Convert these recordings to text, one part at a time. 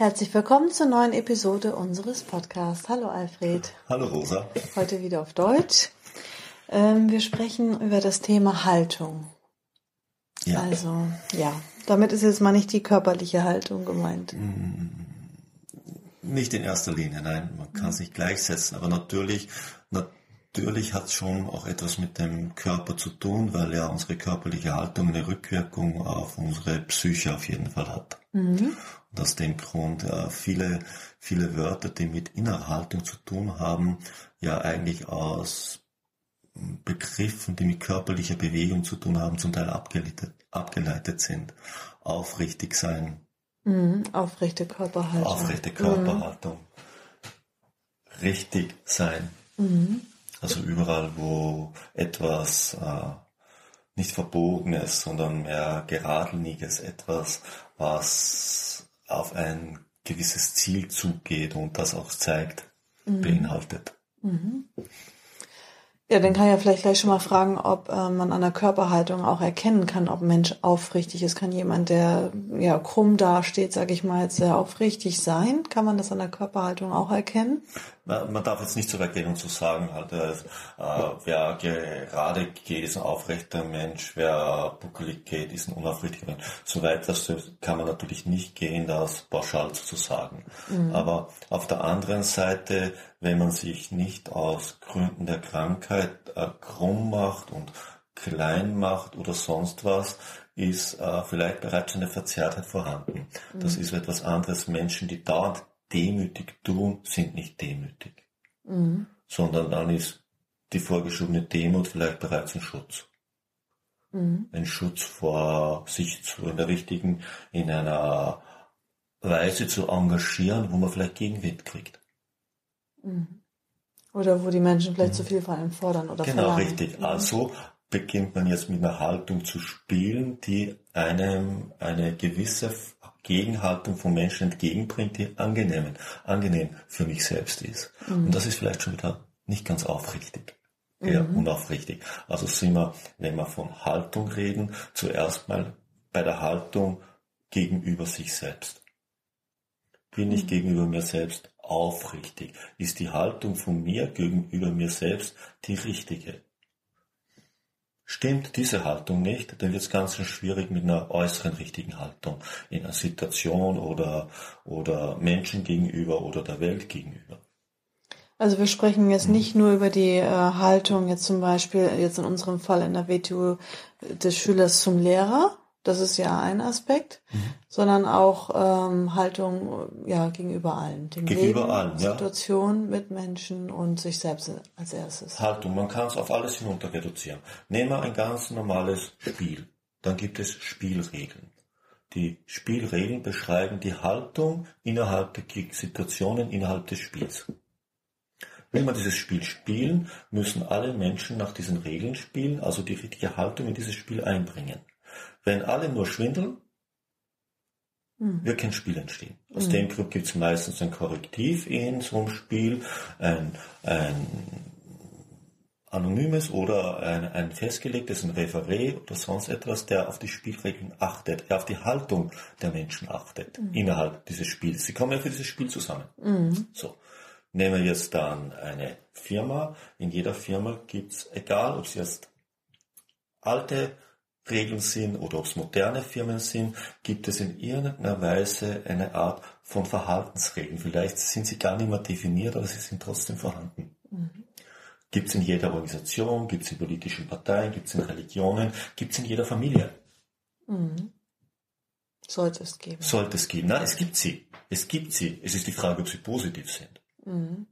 Herzlich willkommen zur neuen Episode unseres Podcasts. Hallo Alfred. Hallo Rosa. Heute wieder auf Deutsch. Ähm, wir sprechen über das Thema Haltung. Ja. Also, ja, damit ist jetzt mal nicht die körperliche Haltung gemeint. Mm, nicht in erster Linie, nein, man kann es nicht gleichsetzen, aber natürlich, natürlich hat es schon auch etwas mit dem Körper zu tun, weil ja unsere körperliche Haltung eine Rückwirkung auf unsere Psyche auf jeden Fall hat. Mhm. Und aus dem Grund äh, viele, viele Wörter, die mit Innerhaltung zu tun haben, ja eigentlich aus Begriffen, die mit körperlicher Bewegung zu tun haben, zum Teil abgeleitet, abgeleitet sind. Aufrichtig sein. Mhm, aufrechte Körperhaltung. Aufrechte Körperhaltung. Mhm. Richtig sein. Mhm. Also überall, wo etwas äh, nicht Verbogenes, sondern mehr Geradliniges, etwas, was auf ein gewisses Ziel zugeht und das auch zeigt, mhm. beinhaltet. Mhm. Ja, dann kann ich ja vielleicht gleich schon mal fragen, ob äh, man an der Körperhaltung auch erkennen kann, ob ein Mensch aufrichtig ist. Kann jemand, der ja krumm dasteht, sage ich mal, sehr aufrichtig sein? Kann man das an der Körperhaltung auch erkennen? Man darf jetzt nicht so weit gehen und zu so sagen, halt, äh, wer gerade geht, ist ein aufrechter Mensch, wer buckelig geht, ist ein unaufrichtiger Mensch. So weit das kann man natürlich nicht gehen, das pauschal zu sagen. Mhm. Aber auf der anderen Seite, wenn man sich nicht aus Gründen der Krankheit äh, krumm macht und klein macht oder sonst was, ist äh, vielleicht bereits eine Verzerrtheit vorhanden. Mhm. Das ist etwas anderes. Menschen, die dauernd demütig tun, sind nicht demütig. Mhm. Sondern dann ist die vorgeschobene Demut vielleicht bereits ein Schutz. Mhm. Ein Schutz vor sich zu, in der richtigen, in einer Weise zu engagieren, wo man vielleicht Gegenwind kriegt. Mhm. Oder wo die Menschen vielleicht mhm. zu viel von einem fordern oder Genau, verlangen. richtig. Mhm. Also beginnt man jetzt mit einer Haltung zu spielen, die einem eine gewisse Gegenhaltung von Menschen entgegenbringt, die angenehm, angenehm für mich selbst ist. Mhm. Und das ist vielleicht schon wieder nicht ganz aufrichtig. Eher mhm. unaufrichtig. Also sind wir, wenn wir von Haltung reden, zuerst mal bei der Haltung gegenüber sich selbst. Bin ich mhm. gegenüber mir selbst aufrichtig? Ist die Haltung von mir gegenüber mir selbst die richtige? Stimmt diese Haltung nicht, dann wird es ganz schwierig mit einer äußeren richtigen Haltung in einer Situation oder, oder Menschen gegenüber oder der Welt gegenüber. Also wir sprechen jetzt nicht nur über die äh, Haltung jetzt zum Beispiel jetzt in unserem Fall in der WTU des Schülers zum Lehrer, das ist ja ein Aspekt, mhm. sondern auch ähm, Haltung ja gegenüber allen, dem gegenüber Leben, allen, ja. Situation mit Menschen und sich selbst als erstes. Haltung, man kann es auf alles hinunter reduzieren. Nehmen wir ein ganz normales Spiel, dann gibt es Spielregeln. Die Spielregeln beschreiben die Haltung innerhalb der Situationen innerhalb des Spiels. Wenn wir dieses Spiel spielen, müssen alle Menschen nach diesen Regeln spielen, also die richtige Haltung in dieses Spiel einbringen. Wenn alle nur schwindeln, mhm. wird kein Spiel entstehen. Aus mhm. dem Grund gibt es meistens ein Korrektiv in so einem Spiel, ein, ein anonymes oder ein, ein festgelegtes, ein Referé oder sonst etwas, der auf die Spielregeln achtet, der auf die Haltung der Menschen achtet mhm. innerhalb dieses Spiels. Sie kommen ja für dieses Spiel zusammen. Mhm. So. Nehmen wir jetzt dann eine Firma. In jeder Firma gibt's, egal ob es jetzt alte Regeln sind oder ob es moderne Firmen sind, gibt es in irgendeiner Weise eine Art von Verhaltensregeln. Vielleicht sind sie gar nicht mehr definiert, aber sie sind trotzdem vorhanden. Mhm. Gibt es in jeder Organisation, gibt es in politischen Parteien, gibt es in Religionen, gibt es in jeder Familie. Mhm. Sollte es geben. Sollte es geben. Nein, es gibt sie. Es gibt sie. Es ist die Frage, ob sie positiv sind. Mhm.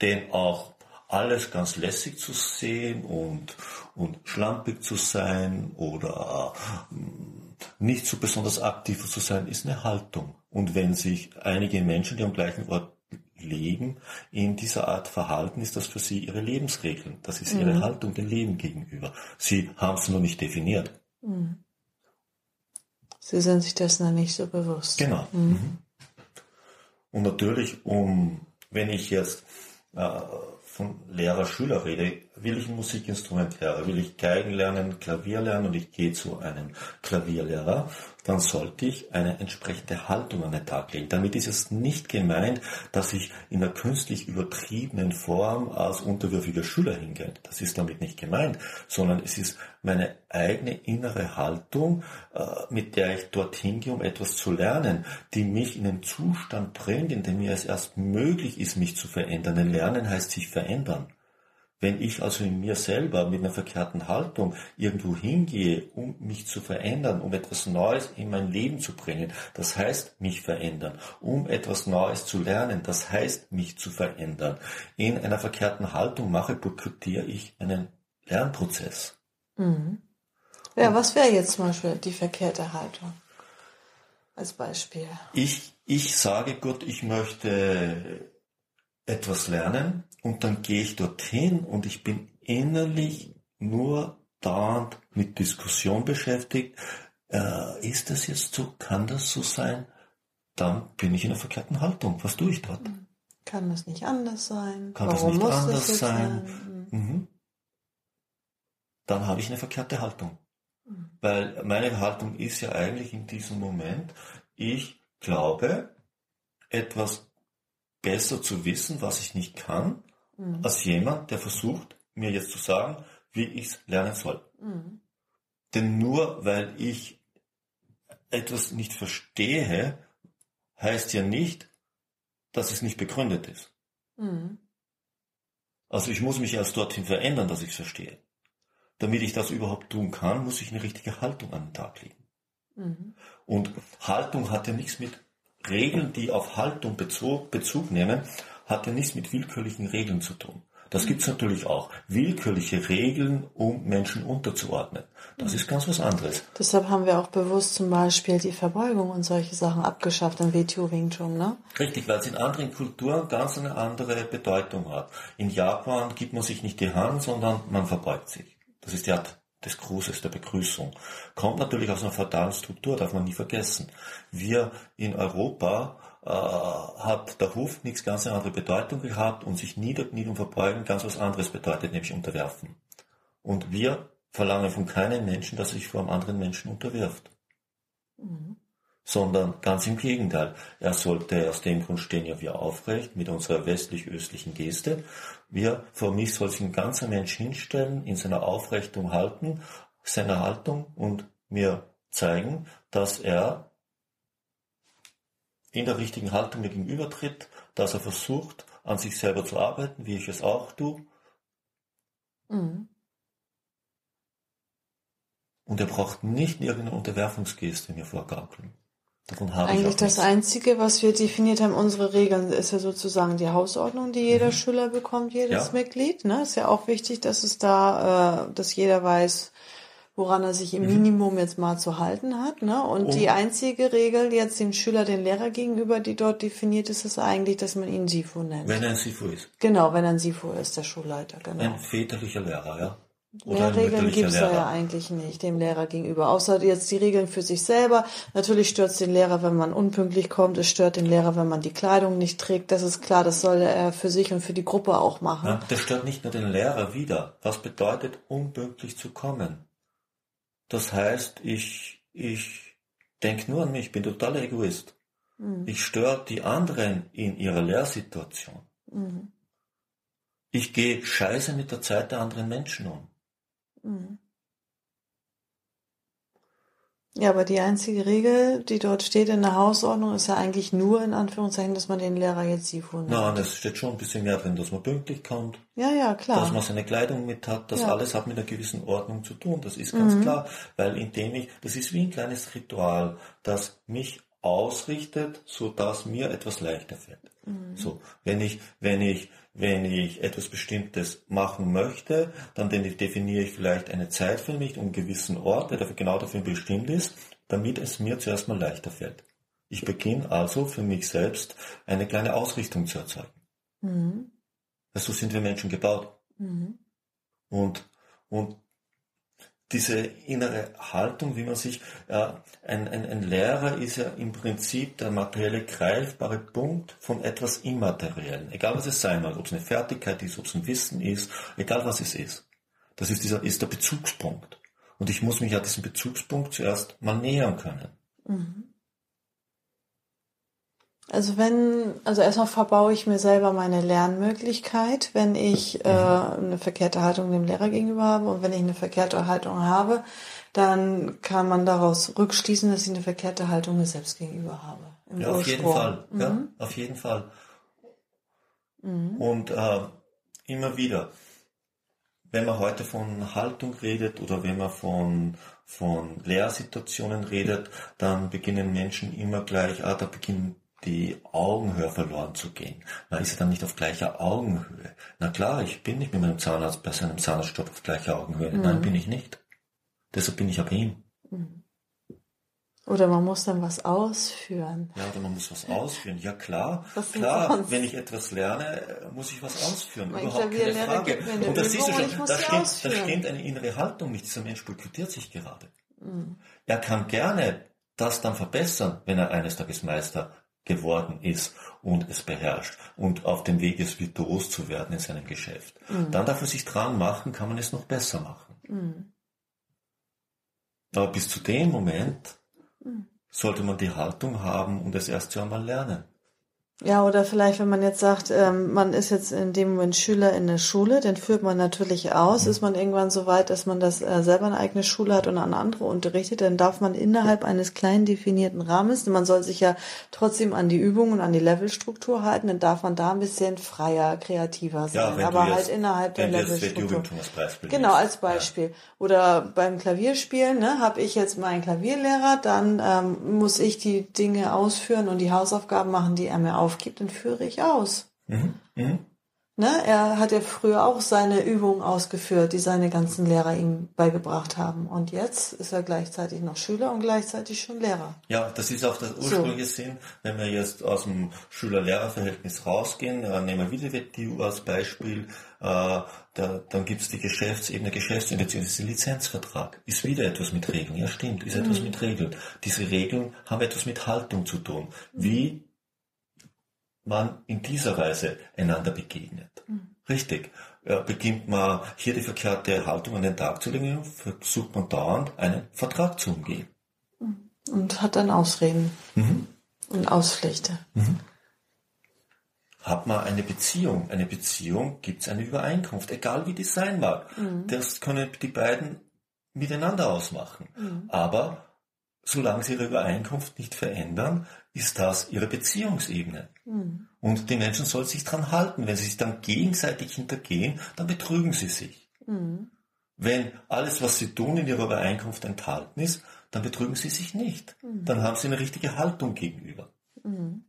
Denn auch alles ganz lässig zu sehen und, und schlampig zu sein oder mm, nicht so besonders aktiv zu sein, ist eine Haltung. Und wenn sich einige Menschen, die am gleichen Ort leben in dieser Art Verhalten, ist das für sie ihre Lebensregeln. Das ist ihre mhm. Haltung dem Leben gegenüber. Sie haben es nur nicht definiert. Mhm. Sie sind sich dessen dann nicht so bewusst. Genau. Mhm. mhm. Und natürlich, um, wenn ich jetzt äh, von Lehrer-Schüler rede, will ich ein Musikinstrument lernen, will ich Geigen lernen, Klavier lernen und ich gehe zu einem Klavierlehrer, dann sollte ich eine entsprechende Haltung an den Tag legen. Damit ist es nicht gemeint, dass ich in einer künstlich übertriebenen Form als unterwürfiger Schüler hingehe. Das ist damit nicht gemeint, sondern es ist meine eigene innere Haltung, äh, mit der ich dorthin gehe, um etwas zu lernen, die mich in einen Zustand bringt, in dem mir es erst möglich ist, mich zu verändern. Denn Lernen heißt sich verändern. Wenn ich also in mir selber mit einer verkehrten Haltung irgendwo hingehe, um mich zu verändern, um etwas Neues in mein Leben zu bringen, das heißt mich verändern, um etwas Neues zu lernen, das heißt mich zu verändern. In einer verkehrten Haltung mache, boykottiere ich einen Lernprozess. Mhm. Ja, was wäre jetzt zum Beispiel die verkehrte Haltung? Als Beispiel. Ich, ich sage Gott, ich möchte etwas lernen und dann gehe ich dorthin und ich bin innerlich nur dauernd mit Diskussion beschäftigt. Äh, ist das jetzt so? Kann das so sein? Dann bin ich in einer verkehrten Haltung. Was tue ich dort? Hm. Kann das nicht anders sein? Kann Warum das nicht anders das sein? sein? Hm. Mhm. Dann habe ich eine verkehrte Haltung. Mhm. Weil meine Haltung ist ja eigentlich in diesem Moment, ich glaube, etwas besser zu wissen, was ich nicht kann, mhm. als jemand, der versucht, mir jetzt zu sagen, wie ich es lernen soll. Mhm. Denn nur weil ich etwas nicht verstehe, heißt ja nicht, dass es nicht begründet ist. Mhm. Also ich muss mich erst dorthin verändern, dass ich es verstehe. Damit ich das überhaupt tun kann, muss ich eine richtige Haltung an den Tag legen. Mhm. Und Haltung hat ja nichts mit Regeln, die auf Haltung Bezug, Bezug nehmen, hat ja nichts mit willkürlichen Regeln zu tun. Das gibt es natürlich auch. Willkürliche Regeln, um Menschen unterzuordnen. Das ist ganz was anderes. Deshalb haben wir auch bewusst zum Beispiel die Verbeugung und solche Sachen abgeschafft im WTO Wing Chun, ne? Richtig, weil es in anderen Kulturen ganz eine andere Bedeutung hat. In Japan gibt man sich nicht die Hand, sondern man verbeugt sich. Das ist die Art des Grußes, der Begrüßung. Kommt natürlich aus einer fatalen Struktur, darf man nie vergessen. Wir in Europa äh, hat der Hof nichts ganz eine andere Bedeutung gehabt und sich niederknien und verbeugen ganz was anderes bedeutet, nämlich unterwerfen. Und wir verlangen von keinem Menschen, dass er sich vor einem anderen Menschen unterwirft. Mhm sondern ganz im Gegenteil. Er sollte aus dem Grund stehen ja wir aufrecht mit unserer westlich-östlichen Geste. Wir, vor mich soll sich ein ganzer Mensch hinstellen, in seiner Aufrechtung halten, seiner Haltung und mir zeigen, dass er in der richtigen Haltung mir gegenübertritt, dass er versucht, an sich selber zu arbeiten, wie ich es auch tue. Mhm. Und er braucht nicht irgendeine Unterwerfungsgeste mir vorgaukeln. Davon habe Eigentlich das Einzige, was wir definiert haben, unsere Regeln, ist ja sozusagen die Hausordnung, die jeder mhm. Schüler bekommt, jedes ja. Mitglied. Ne? Ist ja auch wichtig, dass es da, äh, dass jeder weiß, woran er sich im mhm. Minimum jetzt mal zu halten hat. Ne? Und oh. die einzige Regel jetzt dem Schüler, den Lehrer gegenüber, die dort definiert ist, ist eigentlich, dass man ihn Sifu nennt. Wenn er ein Sifu ist. Genau, wenn er ein Sifu ist, der Schulleiter. Genau. Ein väterlicher Lehrer, ja. Mehr Regeln gibt es ja eigentlich nicht dem Lehrer gegenüber. Außer jetzt die Regeln für sich selber. Natürlich stört es den Lehrer, wenn man unpünktlich kommt. Es stört den Lehrer, wenn man die Kleidung nicht trägt. Das ist klar, das soll er für sich und für die Gruppe auch machen. Ja, das stört nicht nur den Lehrer wieder. Was bedeutet, unpünktlich zu kommen? Das heißt, ich, ich denke nur an mich, bin totaler Egoist. Mhm. Ich störe die anderen in ihrer Lehrsituation. Mhm. Ich gehe scheiße mit der Zeit der anderen Menschen um. Mhm. Ja, aber die einzige Regel, die dort steht in der Hausordnung, ist ja eigentlich nur in Anführungszeichen, dass man den Lehrer jetzt Sifu nennt. Nein, es steht schon ein bisschen mehr drin, dass man pünktlich kommt. Ja, ja, klar. Dass man seine Kleidung mit hat. Das ja. alles hat mit einer gewissen Ordnung zu tun. Das ist ganz mhm. klar. Weil indem ich, das ist wie ein kleines Ritual, das mich ausrichtet, so dass mir etwas leichter fällt. Mhm. So, wenn ich, wenn ich wenn ich etwas Bestimmtes machen möchte, dann definiere ich vielleicht eine Zeit für mich und einen gewissen Ort, der dafür genau dafür bestimmt ist, damit es mir zuerst mal leichter fällt. Ich beginne also für mich selbst eine kleine Ausrichtung zu erzeugen. Mhm. So sind wir Menschen gebaut. Mhm. Und, und diese innere Haltung, wie man sich, äh, ein, ein, ein Lehrer ist ja im Prinzip der materielle greifbare Punkt von etwas Immateriellen. Egal was es sein mag, ob es eine Fertigkeit ist, ob es ein Wissen ist, egal was es ist. Das ist dieser, ist der Bezugspunkt. Und ich muss mich ja diesem Bezugspunkt zuerst mal nähern können. Mhm. Also wenn, also erstmal verbaue ich mir selber meine Lernmöglichkeit, wenn ich äh, eine verkehrte Haltung dem Lehrer gegenüber habe und wenn ich eine verkehrte Haltung habe, dann kann man daraus rückschließen, dass ich eine verkehrte Haltung mir selbst gegenüber habe. Ja, auf jeden Fall. Mhm. Ja, auf jeden Fall. Mhm. Und äh, immer wieder, wenn man heute von Haltung redet oder wenn man von, von Lehrsituationen redet, dann beginnen Menschen immer gleich, ah, da beginnen die Augenhöhe verloren zu gehen. Man ist ja dann nicht auf gleicher Augenhöhe. Na klar, ich bin nicht mit meinem Zahnarzt bei seinem Zahnarztstopp auf gleicher Augenhöhe. Mhm. Nein, bin ich nicht. Deshalb bin ich aber ihm. Mhm. Oder man muss dann was ausführen. Ja, oder man muss was ausführen. Ja klar, klar, wenn ich etwas lerne, muss ich was ausführen. Mein Überhaupt keine Frage. Und das siehst du schon, da steht, da steht eine innere Haltung nicht. Dieser Mensch boykottiert sich gerade. Mhm. Er kann gerne das dann verbessern, wenn er eines Tages Meister geworden ist und es beherrscht und auf dem Weg ist, virtuos zu werden in seinem Geschäft. Mhm. Dann darf er sich dran machen, kann man es noch besser machen. Mhm. Aber bis zu dem Moment mhm. sollte man die Haltung haben und es erst einmal lernen. Ja, oder vielleicht, wenn man jetzt sagt, ähm, man ist jetzt in dem Moment Schüler in der Schule, dann führt man natürlich aus. Mhm. Ist man irgendwann so weit, dass man das äh, selber eine eigene Schule hat und an andere unterrichtet, dann darf man innerhalb eines kleinen definierten Rahmens, man soll sich ja trotzdem an die Übungen und an die Levelstruktur halten, dann darf man da ein bisschen freier, kreativer sein. Ja, aber halt jetzt, innerhalb der Levelstruktur. Genau, als Beispiel. Ja. Oder beim Klavierspielen, ne, habe ich jetzt meinen Klavierlehrer, dann ähm, muss ich die Dinge ausführen und die Hausaufgaben machen, die er mir auf aufgibt, dann führe ich aus. Mhm. Mhm. Ne? Er hat ja früher auch seine Übungen ausgeführt, die seine ganzen Lehrer ihm beigebracht haben. Und jetzt ist er gleichzeitig noch Schüler und gleichzeitig schon Lehrer. Ja, das ist auch der ursprüngliche so. Sinn, wenn wir jetzt aus dem Schüler-Lehrer-Verhältnis rausgehen, äh, nehmen wir wieder WTU als Beispiel, äh, da, dann gibt es die Geschäftsebene, Geschäftsebene bzw. Lizenzvertrag. Ist wieder etwas mit Regeln. Ja, stimmt, ist mhm. etwas mit Regeln. Diese Regeln haben etwas mit Haltung zu tun. Wie man in dieser Weise einander begegnet. Mhm. Richtig. beginnt man hier die verkehrte Haltung an den Tag zu legen, versucht man dauernd einen Vertrag zu umgehen. Mhm. Und hat dann Ausreden mhm. und Ausflechte. Mhm. Hat man eine Beziehung. Eine Beziehung gibt es eine Übereinkunft, egal wie die sein mag. Mhm. Das können die beiden miteinander ausmachen. Mhm. Aber solange sie ihre Übereinkunft nicht verändern, ist das ihre Beziehungsebene. Mhm. Und die Menschen sollen sich dran halten. Wenn sie sich dann gegenseitig hintergehen, dann betrügen sie sich. Mhm. Wenn alles, was sie tun, in ihrer Übereinkunft enthalten ist, dann betrügen sie sich nicht. Mhm. Dann haben sie eine richtige Haltung gegenüber. Mhm.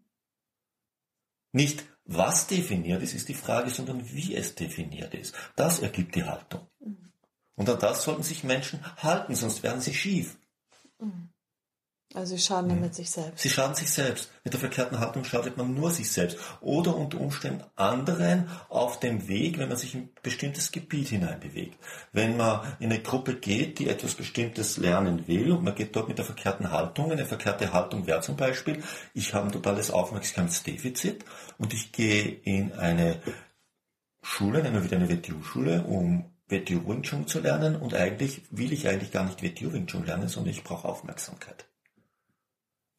Nicht was definiert ist, ist die Frage, sondern wie es definiert ist. Das ergibt die Haltung. Mhm. Und an das sollten sich Menschen halten, sonst werden sie schief. Mhm. Also sie schaden damit mhm. sich selbst. Sie schaden sich selbst. Mit der verkehrten Haltung schadet man nur sich selbst. Oder unter Umständen anderen auf dem Weg, wenn man sich in ein bestimmtes Gebiet hineinbewegt. Wenn man in eine Gruppe geht, die etwas Bestimmtes lernen will und man geht dort mit der verkehrten Haltung, eine verkehrte Haltung wäre zum Beispiel, ich habe ein totales Aufmerksamkeitsdefizit und ich gehe in eine Schule, nehmen wir wieder eine WTU-Schule, um WTU Wing Chun zu lernen und eigentlich will ich eigentlich gar nicht WTU Wing Chun lernen, sondern ich brauche Aufmerksamkeit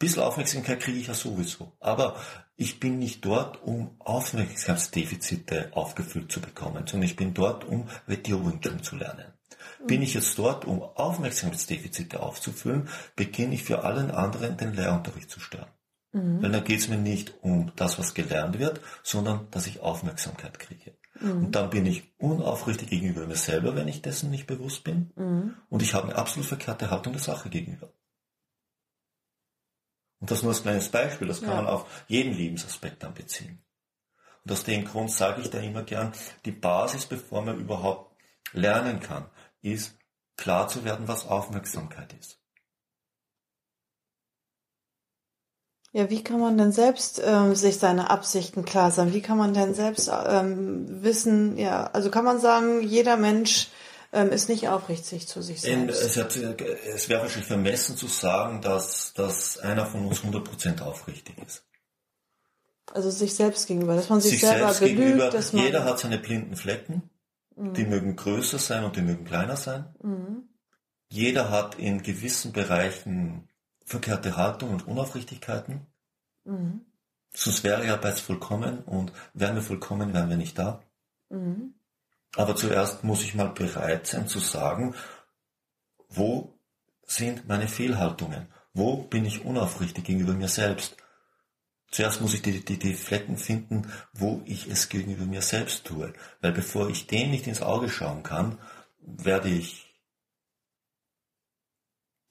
bisschen Aufmerksamkeit kriege ich ja sowieso. Aber ich bin nicht dort, um Aufmerksamkeitsdefizite aufgefüllt zu bekommen, sondern ich bin dort, um Wettiowünschung zu lernen. Bin ich jetzt dort, um Aufmerksamkeitsdefizite aufzufüllen, beginne ich für allen anderen den Lehrunterricht zu stören. Mhm. Weil da geht es mir nicht um das, was gelernt wird, sondern dass ich Aufmerksamkeit kriege. Mhm. Und dann bin ich unaufrichtig gegenüber mir selber, wenn ich dessen nicht bewusst bin. Mhm. Und ich habe eine absolut verkehrte Haltung der Sache gegenüber. Und das nur als kleines Beispiel, das kann ja. man auf jeden Lebensaspekt dann beziehen. Und aus dem Grund sage ich da immer gern, die Basis, bevor man überhaupt lernen kann, ist klar zu werden, was Aufmerksamkeit ist. Ja, wie kann man denn selbst ähm, sich seine Absichten klar sein? Wie kann man denn selbst ähm, wissen, ja, also kann man sagen, jeder Mensch ähm, ist nicht aufrichtig zu sich In, selbst? es, hat, es wäre wahrscheinlich vermessen zu sagen, dass, dass einer von uns 100% aufrichtig ist. Also sich selbst gegenüber, dass man sich, Sich selber selbst belügt, gegenüber, dass man... jeder hat seine blinden Flecken, die mögen größer sein und die mögen kleiner sein. Mhm. Jeder hat in gewissen Bereichen verkehrte Haltung und Unaufrichtigkeiten. Mhm. Sonst wäre ja bereits vollkommen und wären wir vollkommen, wären wir nicht da. Mhm. Aber zuerst muss ich mal bereit sein zu sagen, wo sind meine Fehlhaltungen? Wo bin ich unaufrichtig gegenüber mir selbst? Zuerst muss ich die, die, die Flecken finden, wo ich es gegenüber mir selbst tue. Weil bevor ich dem nicht ins Auge schauen kann, werde ich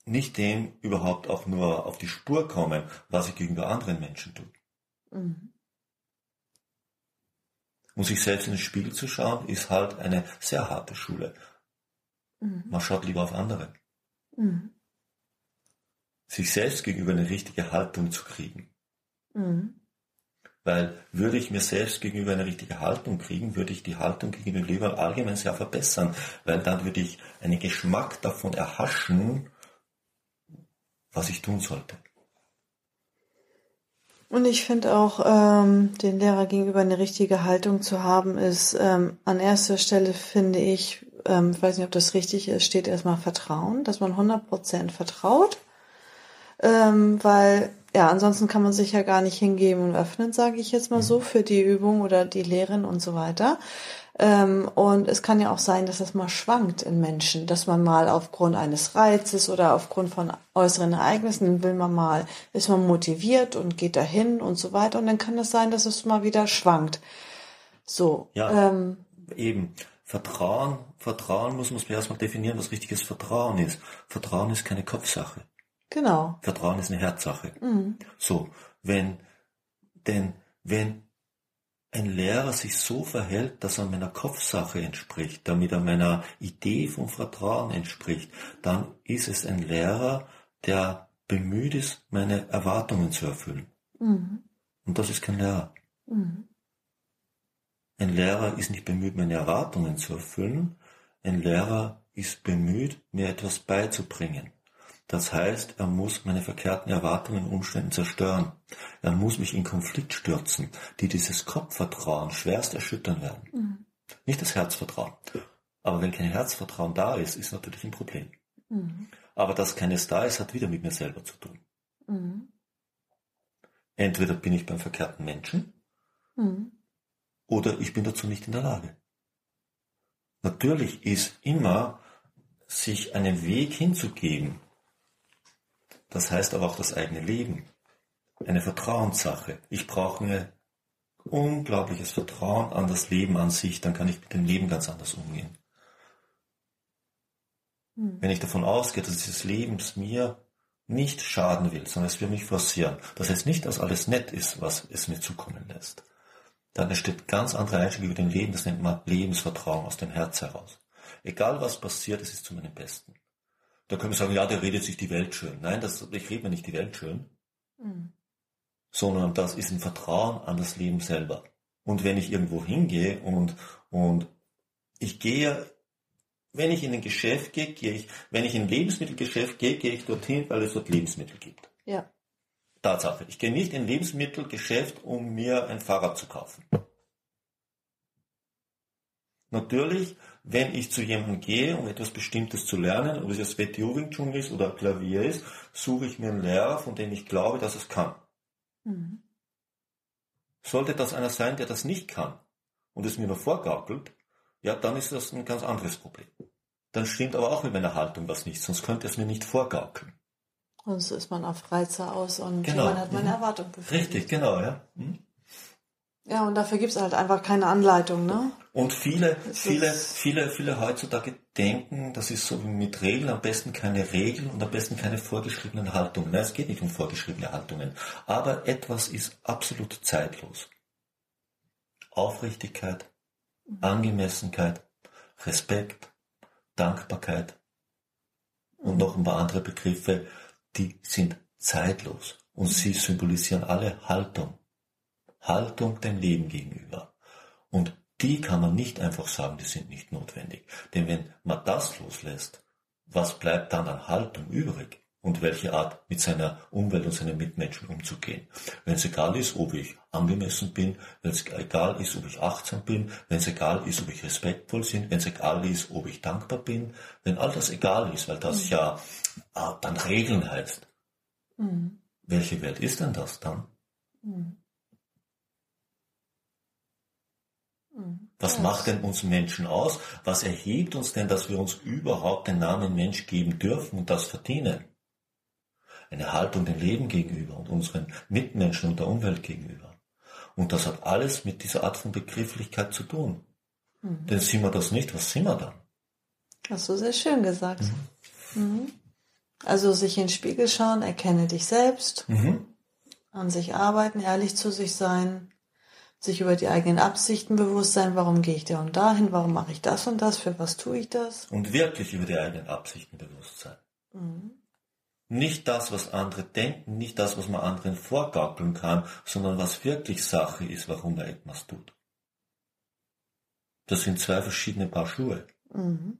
nicht dem überhaupt auch nur auf die Spur kommen, was ich gegenüber anderen Menschen tue. Mhm. Muss ich selbst in den Spiegel zu schauen, ist halt eine sehr harte Schule. Mhm. Man schaut lieber auf andere. Mhm. Sich selbst gegenüber eine richtige Haltung zu kriegen. Mhm. Weil würde ich mir selbst gegenüber eine richtige Haltung kriegen, würde ich die Haltung gegenüber dem Leben allgemein sehr verbessern. Weil dann würde ich einen Geschmack davon erhaschen, was ich tun sollte. Und ich finde auch, ähm, den Lehrer gegenüber eine richtige Haltung zu haben, ist ähm, an erster Stelle, finde ich, ähm, ich weiß nicht, ob das richtig ist, steht erstmal Vertrauen, dass man 100% vertraut. Ähm, weil, ja, ansonsten kann man sich ja gar nicht hingeben und öffnen, sage ich jetzt mal so, für die Übung oder die Lehren und so weiter. Ähm, und es kann ja auch sein, dass es mal schwankt in Menschen, dass man mal aufgrund eines Reizes oder aufgrund von äußeren Ereignissen will man mal, ist man motiviert und geht dahin und so weiter. Und dann kann es sein, dass es mal wieder schwankt. So. Ja. Ähm, Eben. Vertrauen, Vertrauen muss man erstmal definieren, was richtiges Vertrauen ist. Vertrauen ist keine Kopfsache. genau. Vertrauen ist eine Herzsache. Mhm. So, wenn, denn wenn ein Lehrer sich so verhält, dass er meiner Kopfsache entspricht, damit er meiner Idee vom Vertrauen entspricht, dann ist es ein Lehrer, der bemüht ist, meine Erwartungen zu erfüllen. Mhm. Und das ist kein Lehrer. Mhm. Ein Lehrer ist nicht bemüht, meine Erwartungen zu erfüllen. Ein Lehrer ist bemüht, mir etwas beizubringen. Das heißt, er muss meine verkehrten Erwartungen und Umständen zerstören. Er muss mich in Konflikt stürzen, die dieses Kopfvertrauen schwerst erschüttern werden. Mhm. Nicht das Herzvertrauen. Aber wenn kein Herzvertrauen da ist, ist natürlich ein Problem. Mhm. Aber dass keines da ist, hat wieder mit mir selber zu tun. Mhm. Entweder bin ich beim verkehrten Menschen Mhm. oder ich bin dazu nicht in der Lage. Natürlich ist immer, sich einen Weg hinzugeben, das heißt aber auch das eigene Leben, eine Vertrauenssache. Ich brauche ein unglaubliches Vertrauen an das Leben an sich, dann kann ich mit dem Leben ganz anders umgehen. Mhm. Wenn ich davon ausgehe, dass dieses Leben mir nicht schaden will, sondern es will mich forcieren, das heißt nicht, dass alles nett ist, was es mir zukommen lässt, dann entsteht ganz andere Einstellung über dem Leben, das nennt man Lebensvertrauen aus dem Herz heraus. Egal was passiert, es ist zu meinem Besten. Da können wir sagen, ja, der redet sich die Welt schön. Nein, das, ich rede mir nicht die Welt schön, Mhm. sondern das ist ein Vertrauen an das Leben selber. Und wenn ich irgendwo hingehe und, und ich gehe, wenn ich in ein Geschäft gehe, gehe ich, wenn ich in ein Lebensmittelgeschäft gehe, gehe ich dorthin, weil es dort Lebensmittel gibt. Ja. Tatsache. Ich gehe nicht in ein Lebensmittelgeschäft, um mir ein Fahrrad zu kaufen. Natürlich, wenn ich zu jemandem gehe, um etwas Bestimmtes zu lernen, ob es jetzt WTO Wing Chun ist oder Klavier ist, suche ich mir einen Lehrer, von dem ich glaube, dass es kann. Mhm. Sollte das einer sein, der das nicht kann und es mir nur vorgaukelt, ja, dann ist das ein ganz anderes Problem. Dann stimmt aber auch mit meiner Haltung was nicht, sonst könnte es mir nicht vorgaukeln. Und so ist man auf Reize aus und Genau. man hat meine Mhm. Erwartung befriedigt. Richtig, genau, ja. Hm? Ja, und dafür gibt's halt einfach keine Anleitung, ne? Und viele, viele, viele, viele heutzutage denken, das ist so wie mit Regeln, am besten keine Regeln und am besten keine vorgeschriebenen Haltungen. Nein, es geht nicht um vorgeschriebene Haltungen. Aber etwas ist absolut zeitlos. Aufrichtigkeit, Angemessenheit, Respekt, Dankbarkeit und noch ein paar andere Begriffe, die sind zeitlos. Und sie symbolisieren alle Haltung. Haltung dem Leben gegenüber. Und die kann man nicht einfach sagen, die sind nicht notwendig. Denn wenn man das loslässt, was bleibt dann an Haltung übrig? Und welche Art mit seiner Umwelt und seinen Mitmenschen umzugehen. Wenn es egal ist, ob ich angemessen bin, wenn es egal ist, ob ich achtsam bin, wenn es egal ist, ob ich respektvoll bin, wenn es egal ist, ob ich dankbar bin, wenn all das egal ist, weil das mhm. ja äh, dann Regeln heißt. Mhm. Welche Welt ist denn das dann? Mhm. Mhm. Was macht denn uns Menschen aus? Was erhebt uns denn, dass wir uns überhaupt den Namen Mensch geben dürfen und das verdienen? Eine Haltung dem Leben gegenüber und unseren Mitmenschen und der Umwelt gegenüber. Und das hat alles mit dieser Art von Begrifflichkeit zu tun. Mhm. Denn sind wir das nicht, was sind wir dann? Hast du sehr schön gesagt. Mhm. Mhm. Also sich in den Spiegel schauen, erkenne dich selbst, mhm. an sich arbeiten, ehrlich zu sich sein, sich über die eigenen Absichten bewusst sein, warum gehe ich da und dahin, warum mache ich das und das, für was tue ich das. Und wirklich über die eigenen Absichten bewusst sein. Mhm. Nicht das, was andere denken, nicht das, was man anderen vorgaukeln kann, sondern was wirklich Sache ist, warum man etwas tut. Das sind zwei verschiedene Paar Schuhe. Mhm.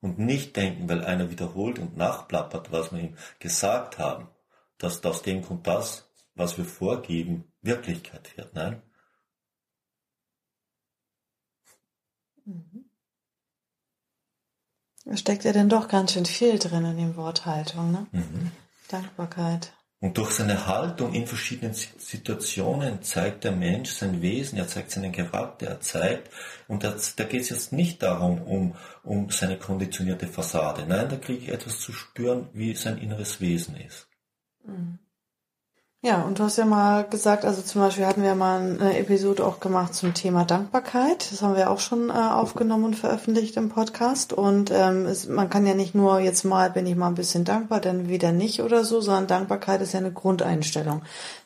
Und nicht denken, weil einer wiederholt und nachplappert, was wir ihm gesagt haben, dass aus dem kommt das, was wir vorgeben, Wirklichkeit wird. Nein. Da steckt ja dann doch ganz schön viel drin in dem Wort Haltung, ne? Mhm. Dankbarkeit. Und durch seine Haltung in verschiedenen Situationen zeigt der Mensch sein Wesen, er zeigt seinen Charakter, er zeigt, und da, da geht es jetzt nicht darum, um, um seine konditionierte Fassade. Nein, da kriege ich etwas zu spüren, wie sein inneres Wesen ist. Mhm. Ja, und du hast ja mal gesagt, also zum Beispiel hatten wir mal eine Episode auch gemacht zum Thema Dankbarkeit. Das haben wir auch schon äh, aufgenommen und veröffentlicht im Podcast. Und ähm, es, man kann ja nicht nur jetzt mal, bin ich mal ein bisschen dankbar, dann wieder nicht oder so, sondern Dankbarkeit ist ja eine Grundeinstellung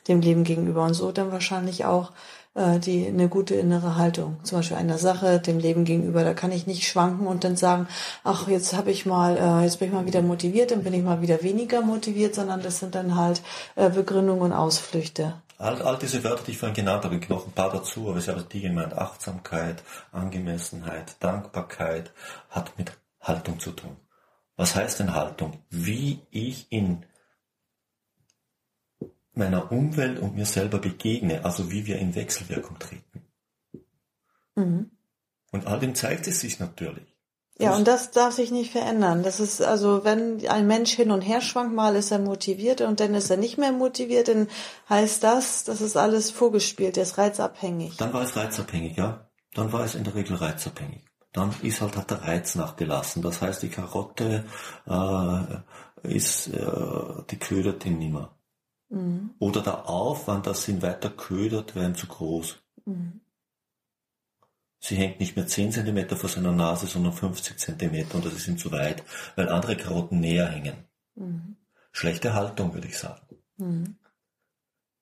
dem Leben gegenüber und so dann wahrscheinlich auch äh, die eine gute innere Haltung. Zum Beispiel einer Sache, dem Leben gegenüber. Da kann ich nicht schwanken und dann sagen, ach, jetzt habe ich mal, äh, jetzt bin ich mal wieder motiviert, dann bin ich mal wieder weniger motiviert, sondern das sind dann halt äh, Begründungen und Ausflüchte. All, all diese Wörter, die ich vorhin genannt habe, noch ein paar dazu, aber ich habe die gemeint, Achtsamkeit, Angemessenheit, Dankbarkeit, hat mit Haltung zu tun. Was heißt denn Haltung? Wie ich in meiner Umwelt und mir selber begegne, also wie wir in Wechselwirkung treten. Mhm. Und all dem zeigt es sich natürlich. Ja, und das darf sich nicht verändern. Das ist also, wenn ein Mensch hin und her schwankt, mal ist er motiviert und dann ist er nicht mehr motiviert, dann heißt das, das ist alles vorgespielt, der ist reizabhängig. Dann war es reizabhängig, ja. Dann war es in der Regel reizabhängig. Dann ist halt, hat der Reiz nachgelassen. Das heißt, die Karotte äh, ist, äh, die ködert ihn nimmer. Mhm. Oder der Aufwand, dass sie ihn weiter ködert, wäre zu groß. Mhm. Sie hängt nicht mehr 10 cm vor seiner Nase, sondern 50 cm und das ist ihm zu weit, weil andere Karotten näher hängen. Mhm. Schlechte Haltung, würde ich sagen. Mhm.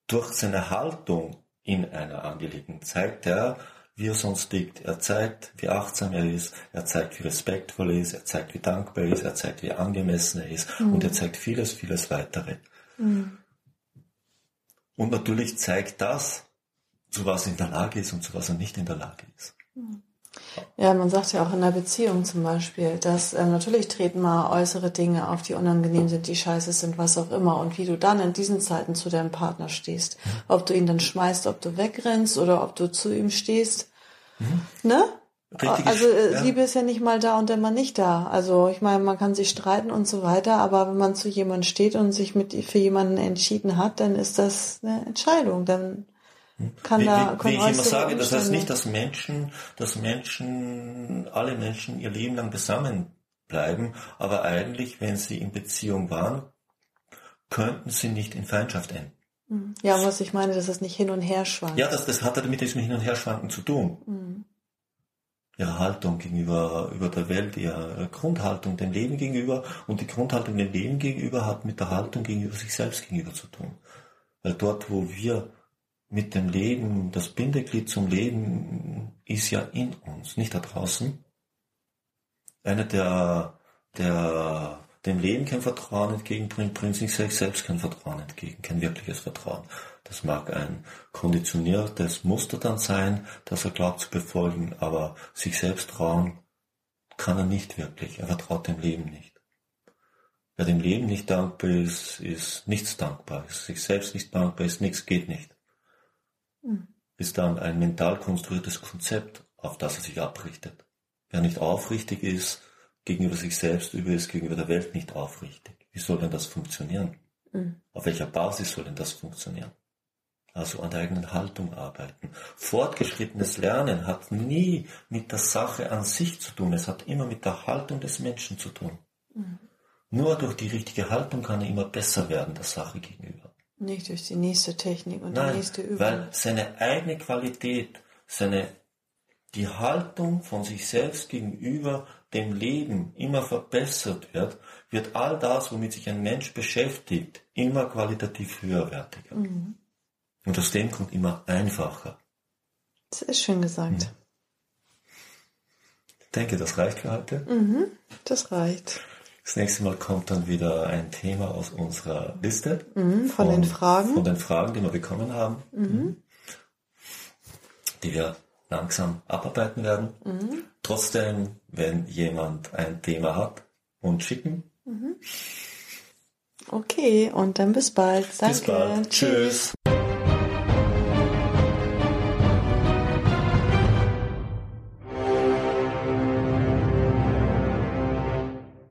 Durch seine Haltung in einer Angelegenheit zeigt er, wie er sonst liegt. Er zeigt, wie achtsam er ist, er zeigt, wie respektvoll er ist, er zeigt, wie dankbar er ist, er zeigt, wie angemessen er ist mhm. und er zeigt vieles, vieles weitere. Mhm. Und natürlich zeigt das, zu was er in der Lage ist und zu was er nicht in der Lage ist. Ja, man sagt ja auch in der Beziehung zum Beispiel, dass äh, natürlich treten mal äußere Dinge auf, die unangenehm sind, die scheiße sind, was auch immer. Und wie du dann in diesen Zeiten zu deinem Partner stehst. Mhm. Ob du ihn dann schmeißt, ob du wegrennst oder ob du zu ihm stehst. Mhm. Ne? Richtig, also äh, ja. Liebe ist ja nicht mal da und dann mal nicht da. Also ich meine, man kann sich streiten und so weiter, aber wenn man zu jemandem steht und sich mit für jemanden entschieden hat, dann ist das eine Entscheidung. Dann hm. kann wie, da wie, wie ich immer sage, das heißt nicht, dass Menschen, dass Menschen, alle Menschen ihr Leben lang zusammen bleiben, aber eigentlich, wenn sie in Beziehung waren, könnten sie nicht in Feindschaft enden. Hm. Ja, was ich meine, dass es nicht hin und her schwankt. Ja, das, das hat damit diesem Hin und Her schwanken zu tun. Mhm ihre Haltung gegenüber über der Welt, ihre Grundhaltung dem Leben gegenüber und die Grundhaltung dem Leben gegenüber hat mit der Haltung gegenüber sich selbst gegenüber zu tun. Weil dort, wo wir mit dem Leben, das Bindeglied zum Leben ist ja in uns, nicht da draußen. Eine der, der dem Leben kein Vertrauen entgegenbringt, bringt sich selbst kein Vertrauen entgegen, kein wirkliches Vertrauen. Das mag ein konditioniertes Muster dann sein, das er glaubt zu befolgen, aber sich selbst trauen kann er nicht wirklich. Er vertraut dem Leben nicht. Wer dem Leben nicht dankbar ist, ist nichts dankbar. Ist sich selbst nicht dankbar ist, nichts geht nicht. Mhm. Ist dann ein mental konstruiertes Konzept, auf das er sich abrichtet. Wer nicht aufrichtig ist, gegenüber sich selbst über ist, gegenüber der Welt nicht aufrichtig. Wie soll denn das funktionieren? Mhm. Auf welcher Basis soll denn das funktionieren? Also an der eigenen Haltung arbeiten. Fortgeschrittenes Lernen hat nie mit der Sache an sich zu tun. Es hat immer mit der Haltung des Menschen zu tun. Mhm. Nur durch die richtige Haltung kann er immer besser werden der Sache gegenüber. Nicht durch die nächste Technik und Nein, die nächste Übung. Weil seine eigene Qualität, seine, die Haltung von sich selbst gegenüber dem Leben immer verbessert wird, wird all das, womit sich ein Mensch beschäftigt, immer qualitativ höherwertiger. Mhm. Und aus dem kommt immer einfacher. Das ist schön gesagt. Ja. Ich denke, das reicht für heute. Mhm, das reicht. Das nächste Mal kommt dann wieder ein Thema aus unserer Liste. Mhm, von, von, den Fragen. Von den Fragen, die wir bekommen haben. Mhm. Die wir langsam abarbeiten werden. Mhm. Trotzdem, wenn jemand ein Thema hat, uns schicken. Mhm. Okay, und dann bis bald. Danke. Bis bald. Tschüss.